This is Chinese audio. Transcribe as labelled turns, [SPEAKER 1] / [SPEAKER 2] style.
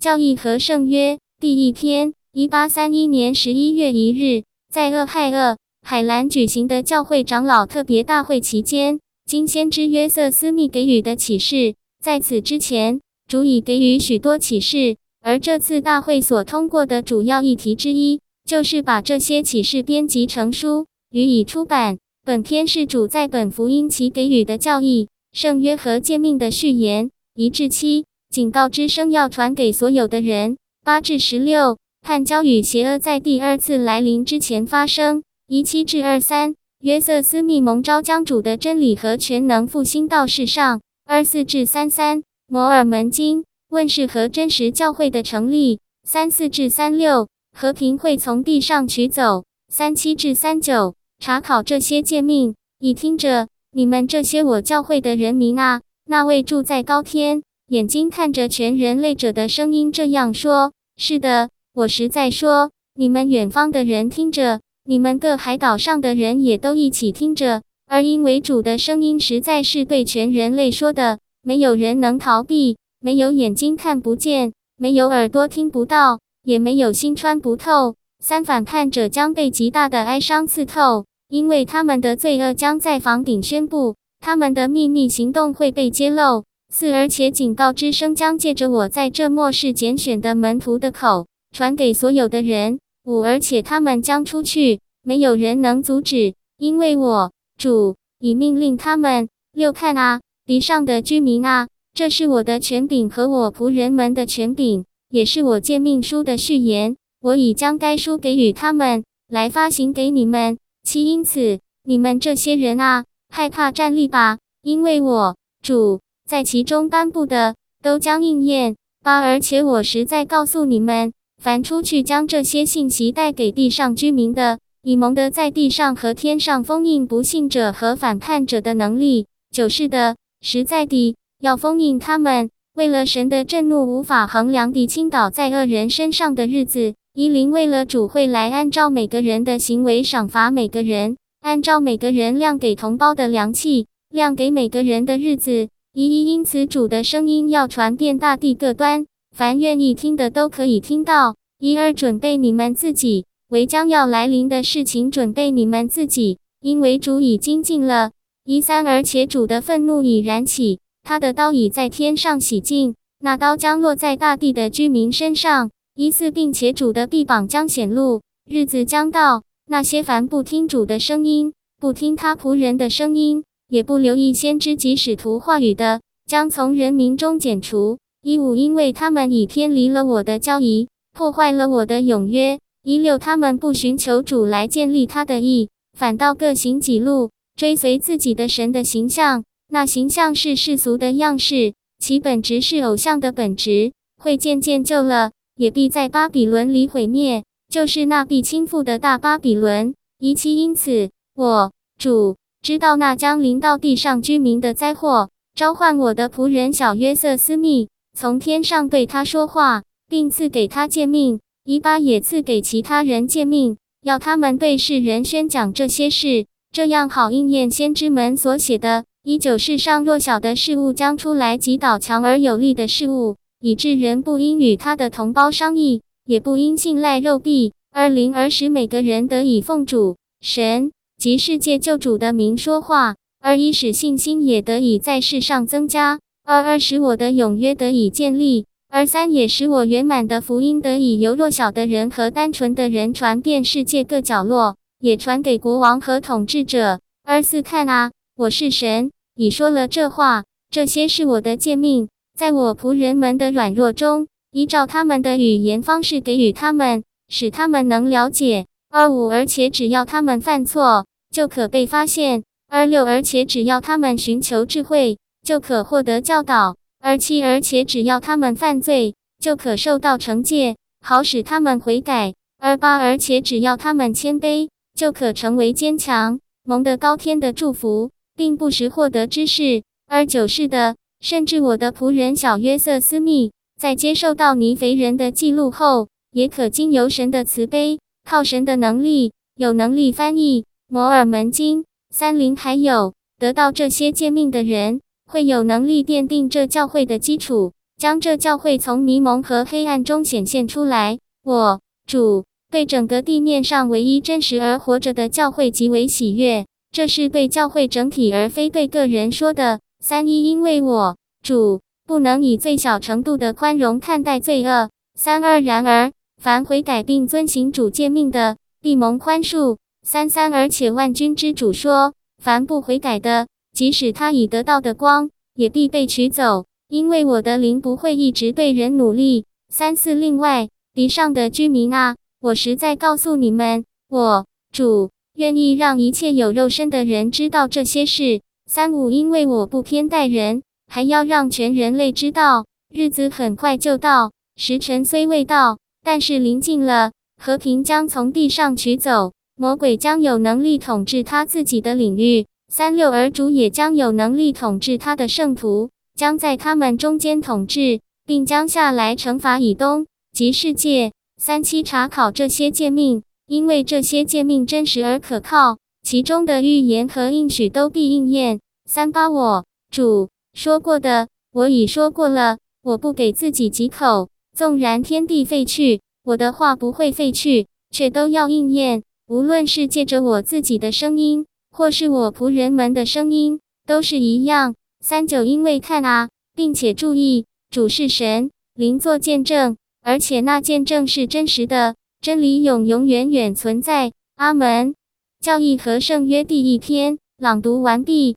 [SPEAKER 1] 教义和圣约第一篇，一八三一年十一月一日，在俄亥俄海兰举行的教会长老特别大会期间，经先知约瑟斯密给予的启示。在此之前，主已给予许多启示，而这次大会所通过的主要议题之一，就是把这些启示编辑成书，予以出版。本篇是主在本福音期给予的教义、圣约和诫命的序言。一至七。警告之声要传给所有的人。八至十六，叛教与邪恶在第二次来临之前发生。一七至二三，约瑟斯密蒙召将主的真理和全能复兴到世上。二四至三三，摩尔门经问世和真实教会的成立。三四至三六，和平会从地上取走。三七至三九，查考这些诫命，你听着你们这些我教会的人民啊，那位住在高天。眼睛看着全人类者的声音这样说：“是的，我实在说，你们远方的人听着，你们各海岛上的人也都一起听着。而因为主的声音实在是对全人类说的，没有人能逃避，没有眼睛看不见，没有耳朵听不到，也没有心穿不透。三反叛者将被极大的哀伤刺透，因为他们的罪恶将在房顶宣布，他们的秘密行动会被揭露。”四，而且警告之声将借着我在这末世拣选的门徒的口传给所有的人。五，而且他们将出去，没有人能阻止，因为我主已命令他们。六，看啊，地上的居民啊，这是我的权柄和我仆人们的权柄，也是我诫命书的序言。我已将该书给予他们，来发行给你们。七，因此你们这些人啊，害怕站立吧，因为我主。在其中颁布的都将应验。八，而且我实在告诉你们，凡出去将这些信息带给地上居民的，以蒙德在地上和天上封印不信者和反叛者的能力。九，是的，实在地要封印他们，为了神的震怒无法衡量地倾倒在恶人身上的日子，一临为了主会来按照每个人的行为赏罚每个人，按照每个人量给同胞的量器，量给每个人的日子。一一因此，主的声音要传遍大地各端，凡愿意听的都可以听到。一二准备你们自己，为将要来临的事情准备你们自己，因为主已经近了。一三而且主的愤怒已燃起，他的刀已在天上洗净，那刀将落在大地的居民身上。一四并且主的臂膀将显露，日子将到，那些凡不听主的声音，不听他仆人的声音。也不留意先知及使徒话语的，将从人民中剪除。一五，因为他们已偏离了我的教义，破坏了我的永约。一六，他们不寻求主来建立他的义，反倒各行己路，追随自己的神的形象。那形象是世俗的样式，其本质是偶像的本质，会渐渐旧了，也必在巴比伦里毁灭，就是那必倾覆的大巴比伦。一七，因此我主。知道那将临到地上居民的灾祸，召唤我的仆人小约瑟斯密，从天上对他说话，并赐给他诫命。以巴也赐给其他人诫命，要他们对世人宣讲这些事，这样好应验先知们所写的。以九世上弱小的事物将出来击倒强而有力的事物，以致人不应与他的同胞商议，也不应信赖肉币。二零而使每个人得以奉主神。及世界救主的名说话，二一使信心也得以在世上增加，二二使我的永约得以建立，而三也使我圆满的福音得以由弱小的人和单纯的人传遍世界各角落，也传给国王和统治者。二四看啊，我是神，已说了这话，这些是我的诫命，在我仆人们的软弱中，依照他们的语言方式给予他们，使他们能了解。二五而且只要他们犯错。就可被发现。二六，而且只要他们寻求智慧，就可获得教导。二七，而且只要他们犯罪，就可受到惩戒，好使他们悔改。二八，而且只要他们谦卑，就可成为坚强，蒙得高天的祝福，并不时获得知识。二九，是的，甚至我的仆人小约瑟斯密，在接受到尼肥人的记录后，也可经由神的慈悲，靠神的能力，有能力翻译。摩尔门经三零，还有得到这些诫命的人，会有能力奠定这教会的基础，将这教会从迷蒙和黑暗中显现出来。我主对整个地面上唯一真实而活着的教会极为喜悦，这是对教会整体而非对个人说的。三一，因为我主不能以最小程度的宽容看待罪恶。三二，然而凡悔改并遵行主诫命的，必蒙宽恕。三三，而且万军之主说，凡不悔改的，即使他已得到的光，也必被取走，因为我的灵不会一直对人努力。三四，另外，地上的居民啊，我实在告诉你们，我主愿意让一切有肉身的人知道这些事。三五，因为我不偏待人，还要让全人类知道，日子很快就到，时辰虽未到，但是临近了，和平将从地上取走。魔鬼将有能力统治他自己的领域，三六而主也将有能力统治他的圣徒，将在他们中间统治，并将下来惩罚以东及世界。三七查考这些诫命，因为这些诫命真实而可靠，其中的预言和应许都必应验。三八我主说过的，我已说过了，我不给自己几口，纵然天地废去，我的话不会废去，却都要应验。无论是借着我自己的声音，或是我仆人们的声音，都是一样。三九，因为看啊，并且注意，主是神，灵作见证，而且那见证是真实的，真理永永远远存在。阿门。教义和圣约第一篇朗读完毕。